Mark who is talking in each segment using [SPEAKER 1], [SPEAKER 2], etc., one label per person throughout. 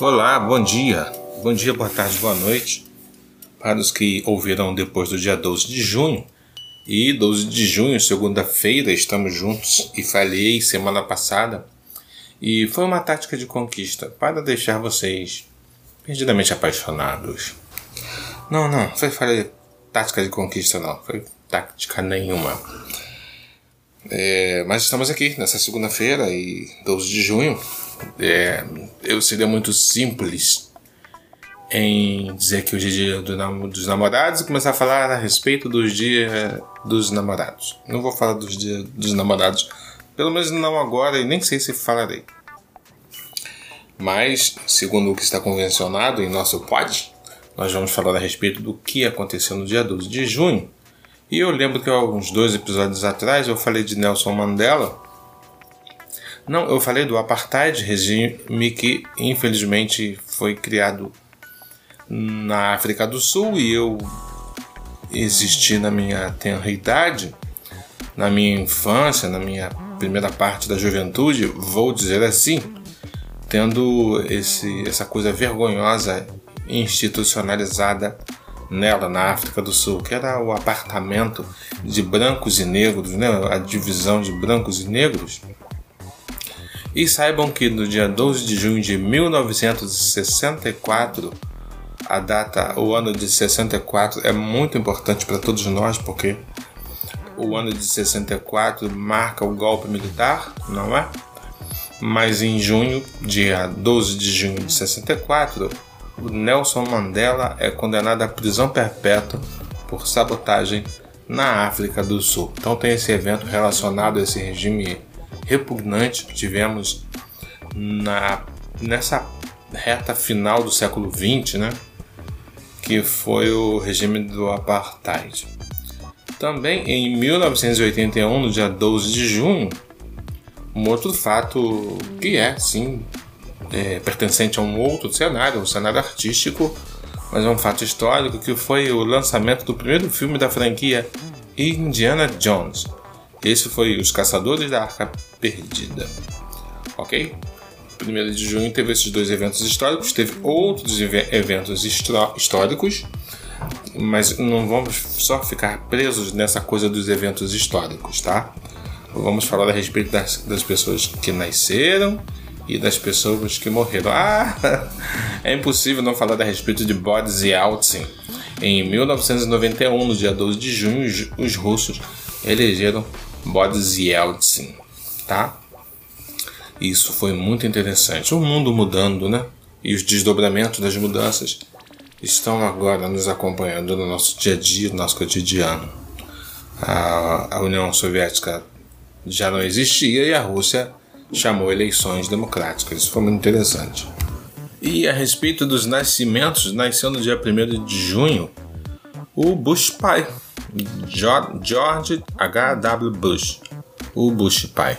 [SPEAKER 1] Olá, bom dia. Bom dia, boa tarde, boa noite. Para os que ouvirão depois do dia 12 de junho. E 12 de junho, segunda-feira, estamos juntos e falhei semana passada. E foi uma tática de conquista para deixar vocês perdidamente apaixonados. Não, não, foi falha tática de conquista, não. Foi tática nenhuma. É, mas estamos aqui nessa segunda-feira e 12 de junho. É, eu seria muito simples em dizer que hoje é dia do, dos namorados e começar a falar a respeito dos dias dos namorados. Não vou falar dos dias dos namorados, pelo menos não agora e nem sei se falarei. Mas, segundo o que está convencionado em nosso pod, nós vamos falar a respeito do que aconteceu no dia 12 de junho. E eu lembro que alguns dois episódios atrás eu falei de Nelson Mandela não, eu falei do apartheid, regime que infelizmente foi criado na África do Sul e eu existi na minha tenra idade, na minha infância, na minha primeira parte da juventude, vou dizer assim, tendo esse, essa coisa vergonhosa institucionalizada nela, na África do Sul, que era o apartamento de brancos e negros, né? a divisão de brancos e negros. E saibam que no dia 12 de junho de 1964, a data, o ano de 64 é muito importante para todos nós, porque o ano de 64 marca o golpe militar, não é? Mas em junho, dia 12 de junho de 64, o Nelson Mandela é condenado à prisão perpétua por sabotagem na África do Sul. Então tem esse evento relacionado a esse regime repugnante que tivemos na, nessa reta final do século XX, né? que foi o regime do apartheid. Também em 1981, no dia 12 de junho, um outro fato que é, sim, é, pertencente a um outro cenário, um cenário artístico, mas é um fato histórico, que foi o lançamento do primeiro filme da franquia Indiana Jones, esse foi Os Caçadores da Arca Perdida. Ok? 1 de junho teve esses dois eventos históricos, teve outros eventos históricos, mas não vamos só ficar presos nessa coisa dos eventos históricos, tá? Vamos falar a respeito das, das pessoas que nasceram e das pessoas que morreram. Ah, é impossível não falar a respeito de Boris Yeltsin. Em 1991, no dia 12 de junho, os russos elegeram Boris Yeltsin, tá? Isso foi muito interessante. O mundo mudando, né? E os desdobramentos das mudanças estão agora nos acompanhando no nosso dia a dia, no nosso cotidiano. A, a União Soviética já não existia e a Rússia chamou eleições democráticas. Isso foi muito interessante. E a respeito dos nascimentos, nasceu no dia 1 de junho o Bush pai, George H.W. Bush, o Bush pai,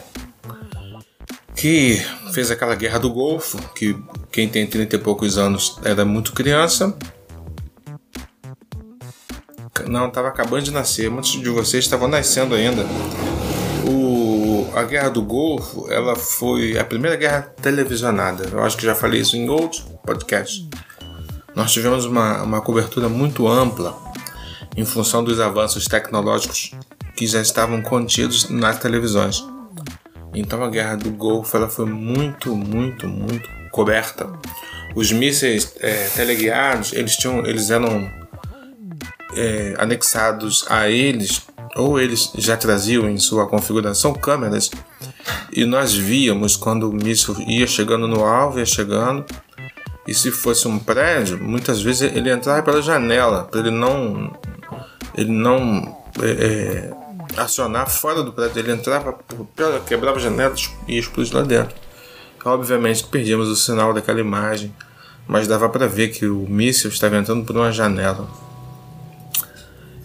[SPEAKER 1] que fez aquela guerra do Golfo, que quem tem 30 e poucos anos era muito criança. Não, estava acabando de nascer, muitos de vocês estavam nascendo ainda. O, a Guerra do Golfo, ela foi a primeira guerra televisionada. Eu acho que já falei isso em outros podcasts. Nós tivemos uma, uma cobertura muito ampla em função dos avanços tecnológicos que já estavam contidos nas televisões. Então a guerra do Golfo ela foi muito, muito, muito coberta. Os mísseis é, teleguiados eles tinham, eles eram é, anexados a eles ou eles já traziam em sua configuração câmeras e nós víamos quando o míssil ia chegando no alvo, ia chegando e se fosse um prédio, muitas vezes ele entrava pela janela para ele não ele não é, é, acionar fora do prédio, ele entrava, quebrava janelas e explodia lá dentro. Obviamente perdíamos o sinal daquela imagem, mas dava para ver que o míssil estava entrando por uma janela.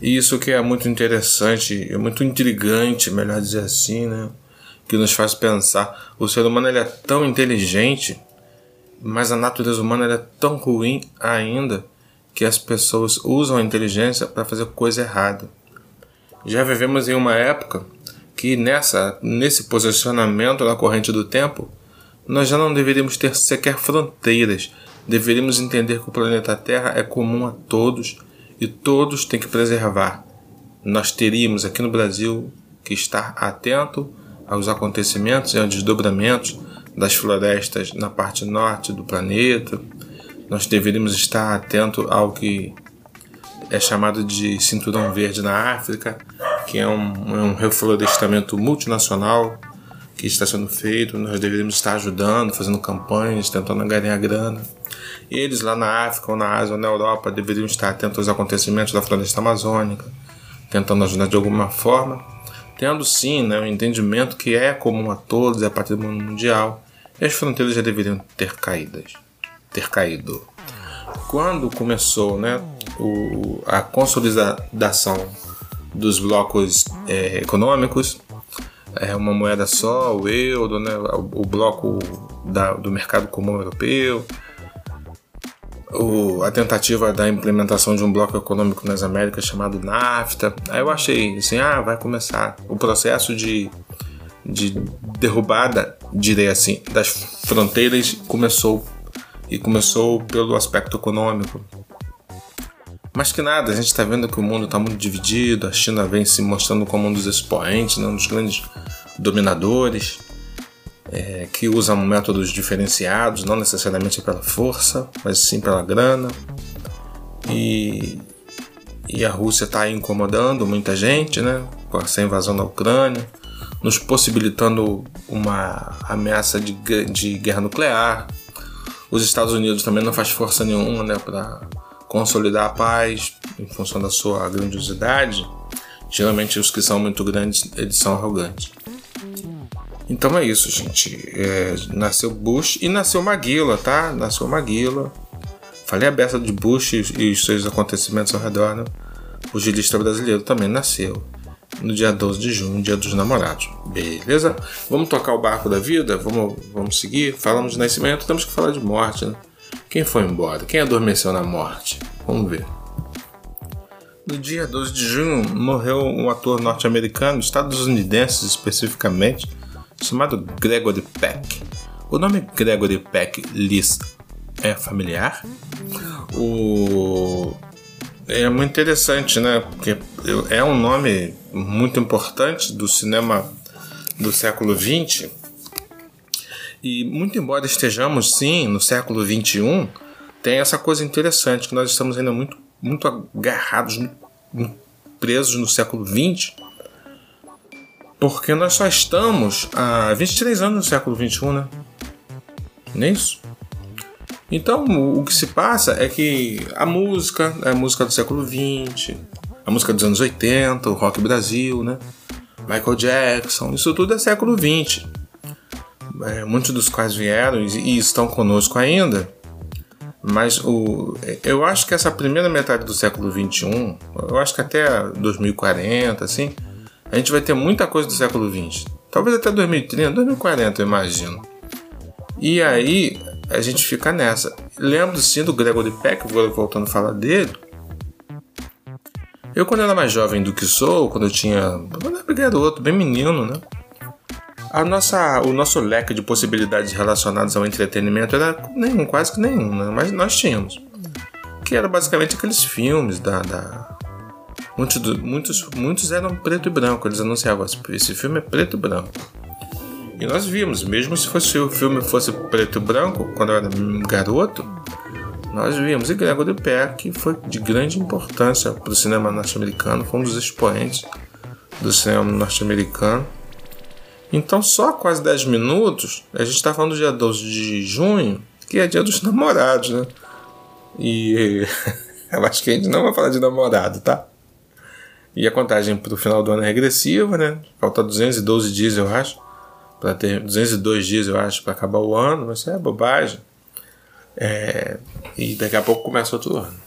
[SPEAKER 1] E isso que é muito interessante, é muito intrigante, melhor dizer assim, né? Que nos faz pensar. O ser humano ele é tão inteligente, mas a natureza humana é tão ruim ainda que as pessoas usam a inteligência para fazer coisa errada. Já vivemos em uma época que nessa nesse posicionamento na corrente do tempo nós já não deveríamos ter sequer fronteiras, deveríamos entender que o planeta Terra é comum a todos e todos têm que preservar. Nós teríamos aqui no Brasil que estar atento aos acontecimentos e aos desdobramentos das florestas na parte norte do planeta. Nós deveríamos estar atento ao que é chamado de cinturão verde na África, que é um, é um reflorestamento multinacional que está sendo feito. Nós deveríamos estar ajudando, fazendo campanhas, tentando ganhar grana. Eles lá na África, ou na Ásia, ou na Europa, deveriam estar atentos aos acontecimentos da floresta amazônica, tentando ajudar de alguma forma, tendo sim né, o entendimento que é comum a todos, é patrimônio mundial, e as fronteiras já deveriam ter caídas, ter caído. Quando começou né, o, a consolidação dos blocos é, econômicos, é uma moeda só, o euro, né, o bloco da, do mercado comum europeu, o, a tentativa da implementação de um bloco econômico nas Américas chamado NAFTA. Aí eu achei assim, ah, vai começar o processo de, de derrubada, direi assim, das fronteiras começou e começou pelo aspecto econômico. Mas que nada, a gente está vendo que o mundo está muito dividido, a China vem se mostrando como um dos expoentes, né, um dos grandes dominadores, é, que usam métodos diferenciados, não necessariamente pela força, mas sim pela grana. E, e a Rússia está incomodando muita gente né, com essa invasão da Ucrânia, nos possibilitando uma ameaça de, de guerra nuclear. Os Estados Unidos também não faz força nenhuma né, para consolidar a paz em função da sua grandiosidade. Geralmente os que são muito grandes eles são arrogantes. Então é isso, gente. É, nasceu Bush e nasceu Maguila, tá? Nasceu Maguila. Falei a beça de Bush e, e os seus acontecimentos ao redor, né? O gilista brasileiro também nasceu no dia 12 de junho, dia dos namorados. Beleza? Vamos tocar o barco da vida? Vamos, vamos seguir? Falamos de nascimento, temos que falar de morte, né? Quem foi embora? Quem adormeceu na morte? Vamos ver. No dia 12 de junho morreu um ator norte-americano, estadunidense especificamente, chamado Gregory Peck. O nome Gregory Peck lhes é familiar? O é muito interessante, né? Porque é um nome muito importante do cinema do século XX e muito embora estejamos sim no século 21, tem essa coisa interessante que nós estamos ainda muito, muito agarrados, muito presos no século 20, porque nós só estamos há 23 anos no século 21, né? Não é isso? Então, o que se passa é que a música, é a música do século 20, a música dos anos 80, o rock Brasil, né? Michael Jackson, isso tudo é século 20 é, muitos dos quais vieram e, estão conosco ainda, mas o, eu acho que essa primeira metade do século XXI, eu acho que até 2040, assim, a gente vai ter muita coisa do século XX. Talvez até 2030, 2040, eu imagino. E aí a gente fica nessa. Lembro sim do Gregory Peck, voltando a falar dele. Eu, quando era mais jovem do que sou, quando eu tinha. Quando eu era garoto, bem menino, né? a nossa, o nosso leque de possibilidades relacionadas ao entretenimento era nenhum, quase que nenhum, né? mas nós tínhamos. Que era basicamente aqueles filmes da. da... Muitos, muitos, muitos eram preto e branco, eles anunciavam esse filme é preto e branco. E nós vimos, mesmo se fosse, o filme fosse preto e branco, quando eu era garoto, nós vimos. E Gregory Peck foi de grande importância para o cinema norte-americano, foi um dos expoentes do cinema norte-americano. Então, só quase 10 minutos, a gente está falando do dia 12 de junho, que é dia dos namorados, né? E eu acho que a gente não vai falar de namorado, tá? E a contagem para o final do ano é regressiva, né? Falta 212 dias, eu acho. Para ter 202 dias, eu acho, para acabar o ano, mas isso é bobagem. É... E daqui a pouco começa outro ano.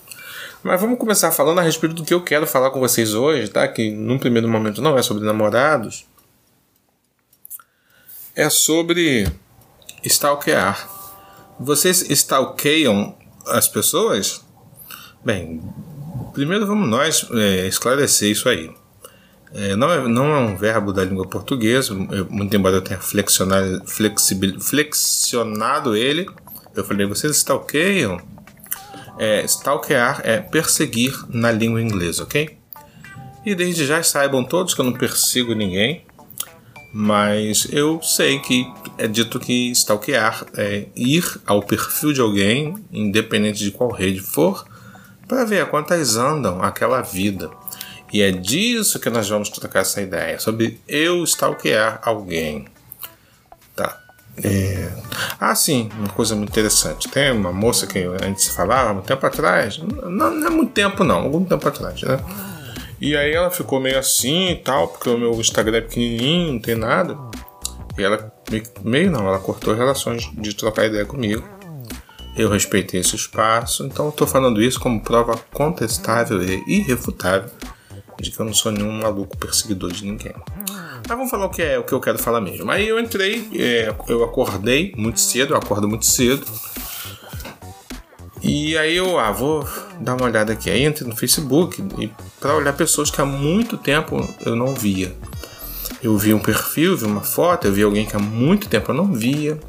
[SPEAKER 1] Mas vamos começar falando a respeito do que eu quero falar com vocês hoje, tá? Que num primeiro momento não é sobre namorados, é sobre stalkear. Vocês stalkeiam as pessoas? Bem, primeiro vamos nós é, esclarecer isso aí. É, não, é, não é um verbo da língua portuguesa, muito embora eu tenha flexionado, flexionado ele, Eu falei, vocês stalkeiam? É, stalkear é perseguir na língua inglesa, ok? E desde já saibam todos que eu não persigo ninguém, mas eu sei que é dito que stalkear é ir ao perfil de alguém, independente de qual rede for, para ver a quantas andam aquela vida. E é disso que nós vamos trocar essa ideia, sobre eu stalkear alguém. É... Ah, sim, uma coisa muito interessante. Tem uma moça que a gente falava há muito tempo atrás, não, não é muito tempo não, algum tempo atrás, né? E aí ela ficou meio assim e tal, porque o meu Instagram é pequenininho, não tem nada. E ela, meio não, ela cortou relações de trocar ideia comigo. Eu respeitei esse espaço, então tô falando isso como prova contestável e irrefutável de que eu não sou nenhum maluco perseguidor de ninguém. Mas vamos falar o que é o que eu quero falar mesmo. Aí eu entrei, é, eu acordei muito cedo, eu acordo muito cedo. E aí eu, ah, vou dar uma olhada aqui. Aí entrei no Facebook e para olhar pessoas que há muito tempo eu não via. Eu vi um perfil, vi uma foto, eu vi alguém que há muito tempo eu não via.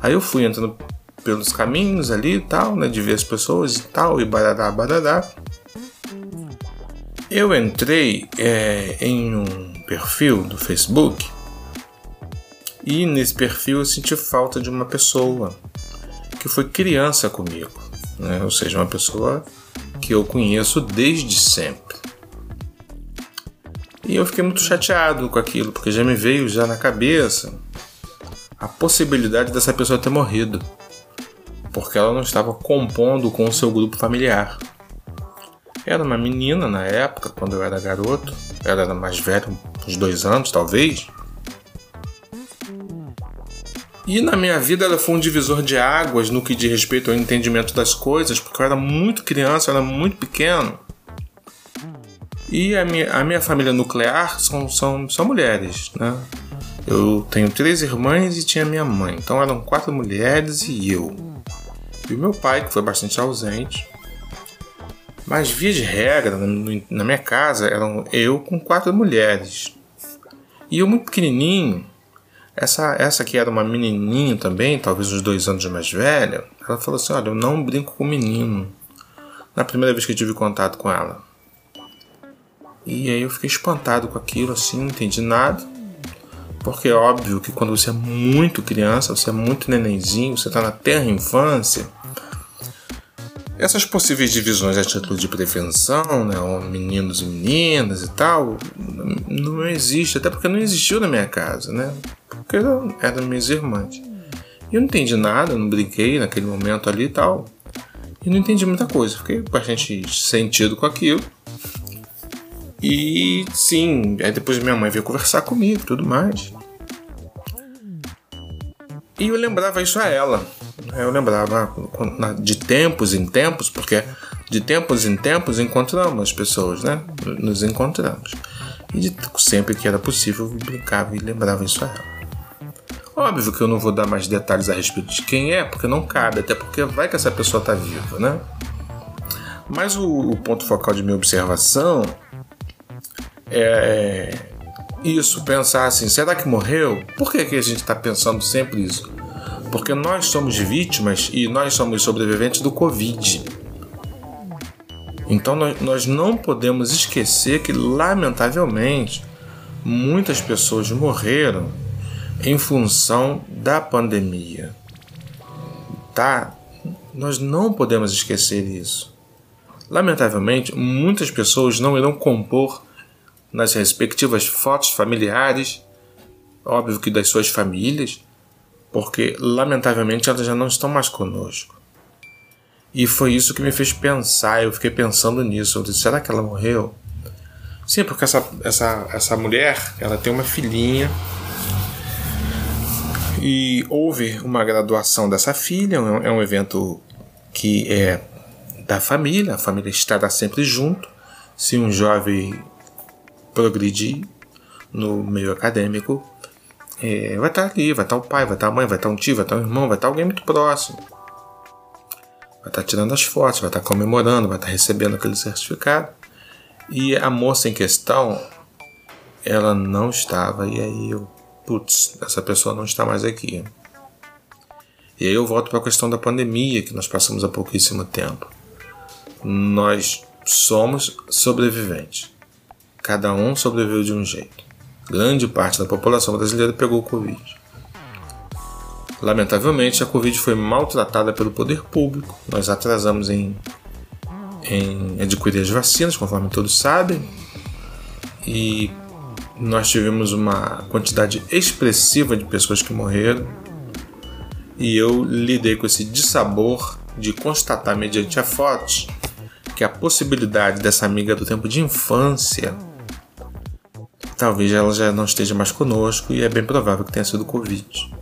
[SPEAKER 1] Aí eu fui entrando pelos caminhos ali e tal, né, de ver as pessoas e tal, e barará, barará. Eu entrei é, em um perfil do Facebook e nesse perfil eu senti falta de uma pessoa que foi criança comigo, né? ou seja, uma pessoa que eu conheço desde sempre. E eu fiquei muito chateado com aquilo, porque já me veio já na cabeça a possibilidade dessa pessoa ter morrido, porque ela não estava compondo com o seu grupo familiar. Era uma menina na época, quando eu era garoto. Ela era mais velha, uns dois anos talvez. E na minha vida ela foi um divisor de águas no que diz respeito ao entendimento das coisas, porque eu era muito criança, eu era muito pequeno. E a minha, a minha família nuclear são, são, são mulheres, né? Eu tenho três irmãs e tinha minha mãe, então eram quatro mulheres e eu. E o meu pai, que foi bastante ausente. Mas, via de regra, na minha casa eram eu com quatro mulheres. E eu muito pequenininho, essa, essa que era uma menininha também, talvez uns dois anos mais velha, ela falou assim: Olha, eu não brinco com menino. Na primeira vez que eu tive contato com ela. E aí eu fiquei espantado com aquilo, assim, não entendi nada. Porque é óbvio que quando você é muito criança, você é muito nenenzinho, você está na terra infância essas possíveis divisões a título de prevenção, né, meninos e meninas e tal, não existe, até porque não existiu na minha casa, né? Porque eram minhas irmãs. E eu não entendi nada, não brinquei naquele momento ali e tal. E não entendi muita coisa, fiquei bastante sentido com aquilo. E sim, aí depois minha mãe veio conversar comigo e tudo mais. E eu lembrava isso a ela. Eu lembrava de tempos em tempos, porque de tempos em tempos encontramos as pessoas, né? Nos encontramos. E de, sempre que era possível, eu brincava e lembrava isso a ela. Óbvio que eu não vou dar mais detalhes a respeito de quem é, porque não cabe, até porque vai que essa pessoa está viva, né? Mas o, o, ponto focal de minha observação é isso, pensar assim, será que morreu? Por que, que a gente está pensando sempre isso? Porque nós somos vítimas e nós somos sobreviventes do Covid. Então nós não podemos esquecer que, lamentavelmente, muitas pessoas morreram em função da pandemia. Tá? Nós não podemos esquecer isso. Lamentavelmente, muitas pessoas não irão compor nas respectivas fotos familiares, óbvio que das suas famílias, porque lamentavelmente elas já não estão mais conosco. E foi isso que me fez pensar, eu fiquei pensando nisso. Eu disse, será que ela morreu? Sim, porque essa, essa, essa mulher, ela tem uma filhinha. E houve uma graduação dessa filha, é um evento que é da família, a família estará sempre junto. Se um jovem progredir no meio acadêmico, é, vai estar ali, vai estar o pai, vai estar a mãe, vai estar um tio, vai estar um irmão, vai estar alguém muito próximo. Vai estar tirando as fotos, vai estar comemorando, vai estar recebendo aquele certificado. E a moça em questão, ela não estava, e aí eu, putz, essa pessoa não está mais aqui. E aí eu volto para a questão da pandemia que nós passamos há pouquíssimo tempo. Nós somos sobreviventes. Cada um sobreviveu de um jeito. Grande parte da população brasileira pegou Covid. Lamentavelmente, a Covid foi maltratada pelo poder público. Nós atrasamos em, em adquirir as vacinas, conforme todos sabem. E nós tivemos uma quantidade expressiva de pessoas que morreram. E eu lidei com esse dissabor de constatar, mediante a fotos, que a possibilidade dessa amiga do tempo de infância talvez ela já não esteja mais conosco e é bem provável que tenha sido Covid.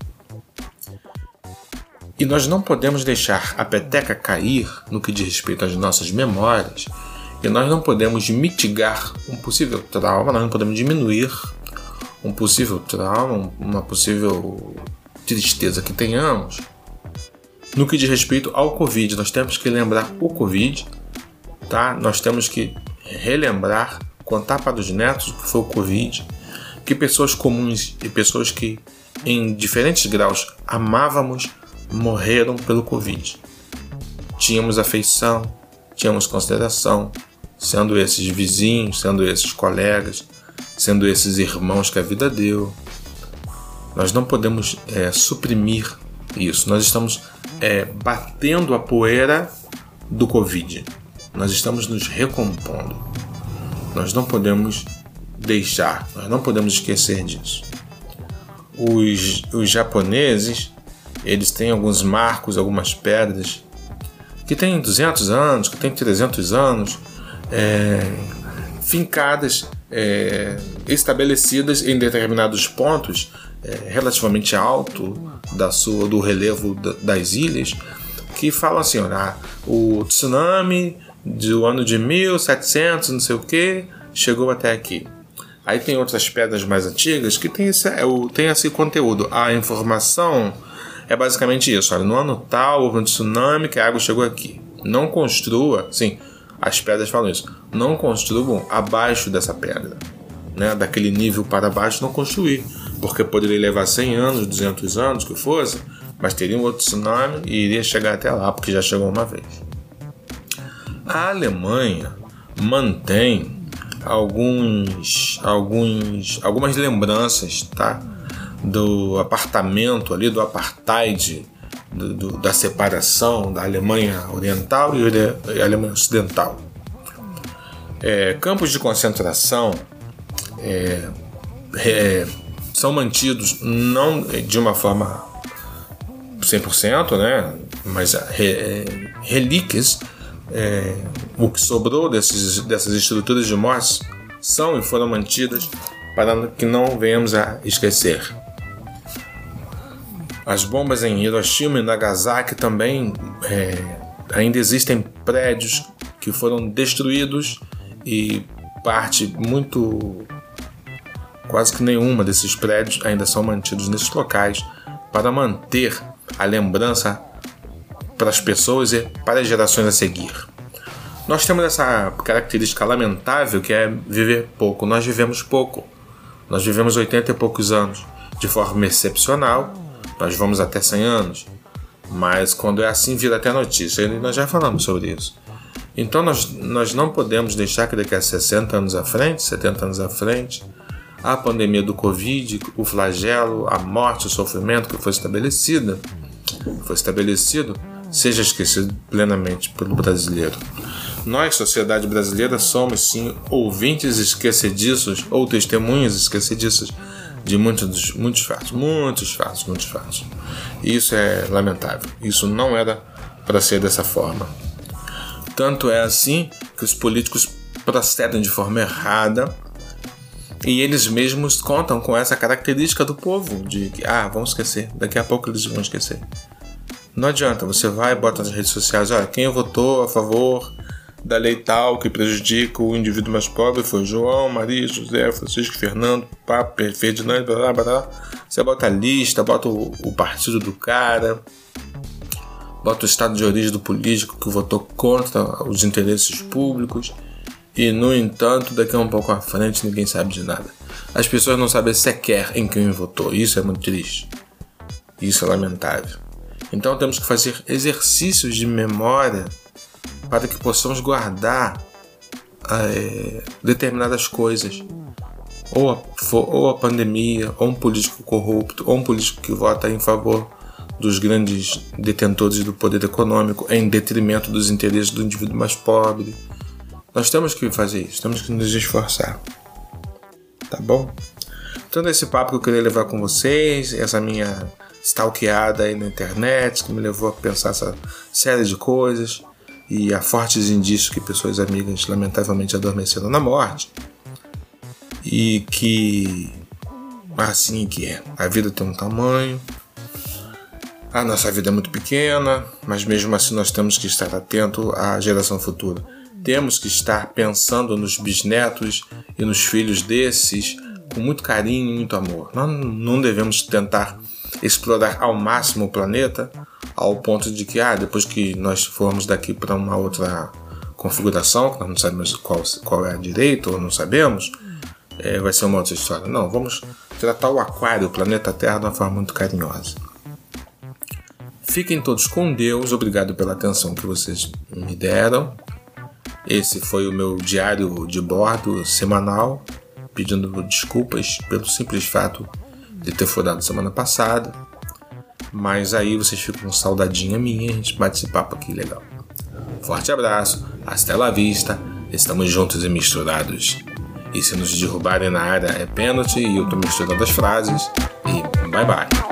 [SPEAKER 1] E nós não podemos deixar a peteca cair no que diz respeito às nossas memórias, e nós não podemos mitigar um possível trauma, nós não podemos diminuir um possível trauma, uma possível tristeza que tenhamos. No que diz respeito ao Covid, nós temos que lembrar o Covid, tá? Nós temos que relembrar, contar para os netos o que foi o Covid, que pessoas comuns e pessoas que em diferentes graus amávamos morreram pelo Covid. Tínhamos afeição, tínhamos consideração, sendo esses vizinhos, sendo esses colegas, sendo esses irmãos que a vida deu. Nós não podemos é, suprimir isso. Nós estamos é, batendo a poeira do Covid. Nós estamos nos recompondo. Nós não podemos deixar, nós não podemos esquecer disso. Os, os japoneses eles têm alguns marcos, algumas pedras que têm 200 anos, que têm 300 anos, é, fincadas, é, estabelecidas em determinados pontos é, relativamente alto da sua, do relevo das ilhas, que falam assim, ah, o tsunami do ano de 1700, não sei o que, chegou até aqui. Aí tem outras pedras mais antigas que tem esse, é, tem esse conteúdo. A informação é basicamente isso. Olha, no ano tal houve um tsunami que a água chegou aqui. Não construa, sim, as pedras falam isso. Não construam abaixo dessa pedra, né? Daquele nível para baixo, não construir, porque poderia levar 100 anos, 200 anos, que fosse, mas teria um outro tsunami e iria chegar até lá, porque já chegou uma vez. A Alemanha mantém alguns, alguns, algumas lembranças, tá? do apartamento ali, do apartheid, do, do, da separação da Alemanha Oriental e Alemanha Ocidental. É, campos de concentração é, é, são mantidos não de uma forma 100%, né? mas é, relíquias, é, o que sobrou desses, dessas estruturas de morte são e foram mantidas para que não venhamos a esquecer. As bombas em Hiroshima e Nagasaki também é, ainda existem prédios que foram destruídos e parte muito quase que nenhuma desses prédios ainda são mantidos nesses locais para manter a lembrança para as pessoas e para as gerações a seguir. Nós temos essa característica lamentável que é viver pouco. Nós vivemos pouco. Nós vivemos 80 e poucos anos de forma excepcional nós vamos até 100 anos, mas quando é assim vira até notícia, e nós já falamos sobre isso. Então nós, nós não podemos deixar que daqui a 60 anos à frente, 70 anos à frente, a pandemia do Covid, o flagelo, a morte, o sofrimento que foi estabelecida, foi estabelecido, seja esquecido plenamente pelo brasileiro. Nós, sociedade brasileira, somos sim ouvintes esquecediços ou testemunhas esquecediças de muitos, muitos fatos, muitos fatos, muitos fatos. E isso é lamentável. Isso não era para ser dessa forma. Tanto é assim que os políticos procedem de forma errada e eles mesmos contam com essa característica do povo de que, ah, vamos esquecer, daqui a pouco eles vão esquecer. Não adianta, você vai e bota nas redes sociais, olha, quem votou a favor da lei tal que prejudica o indivíduo mais pobre foi João, Maria, José, Francisco, Fernando, Papa, Ferdinando, blá, blá, blá. Você bota a lista, bota o, o partido do cara, bota o estado de origem do político que votou contra os interesses públicos e, no entanto, daqui a um pouco à frente ninguém sabe de nada. As pessoas não sabem sequer em quem votou. Isso é muito triste. Isso é lamentável. Então temos que fazer exercícios de memória para que possamos guardar é, determinadas coisas. Ou a, ou a pandemia, ou um político corrupto, ou um político que vota em favor dos grandes detentores do poder econômico em detrimento dos interesses do indivíduo mais pobre. Nós temos que fazer isso, temos que nos esforçar. Tá bom? Então, esse papo que eu queria levar com vocês, essa minha stalkeada aí na internet, que me levou a pensar essa série de coisas e há fortes indícios que pessoas amigas lamentavelmente adormeceram na morte e que assim que é. A vida tem um tamanho, a nossa vida é muito pequena, mas mesmo assim nós temos que estar atento à geração futura. Temos que estar pensando nos bisnetos e nos filhos desses com muito carinho e muito amor. Nós não devemos tentar explorar ao máximo o planeta ao ponto de que, ah, depois que nós formos daqui para uma outra configuração, que nós não sabemos qual, qual é a direita ou não sabemos, é, vai ser uma outra história. Não, vamos tratar o aquário, o planeta Terra, de uma forma muito carinhosa. Fiquem todos com Deus, obrigado pela atenção que vocês me deram. Esse foi o meu diário de bordo semanal, pedindo desculpas pelo simples fato de ter furado semana passada. Mas aí vocês ficam com saudadinha minha, a gente bate esse papo aqui legal. Forte abraço, hasta la vista, estamos juntos e misturados. E se nos derrubarem na área é pênalti e eu tô misturando as frases. E bye bye.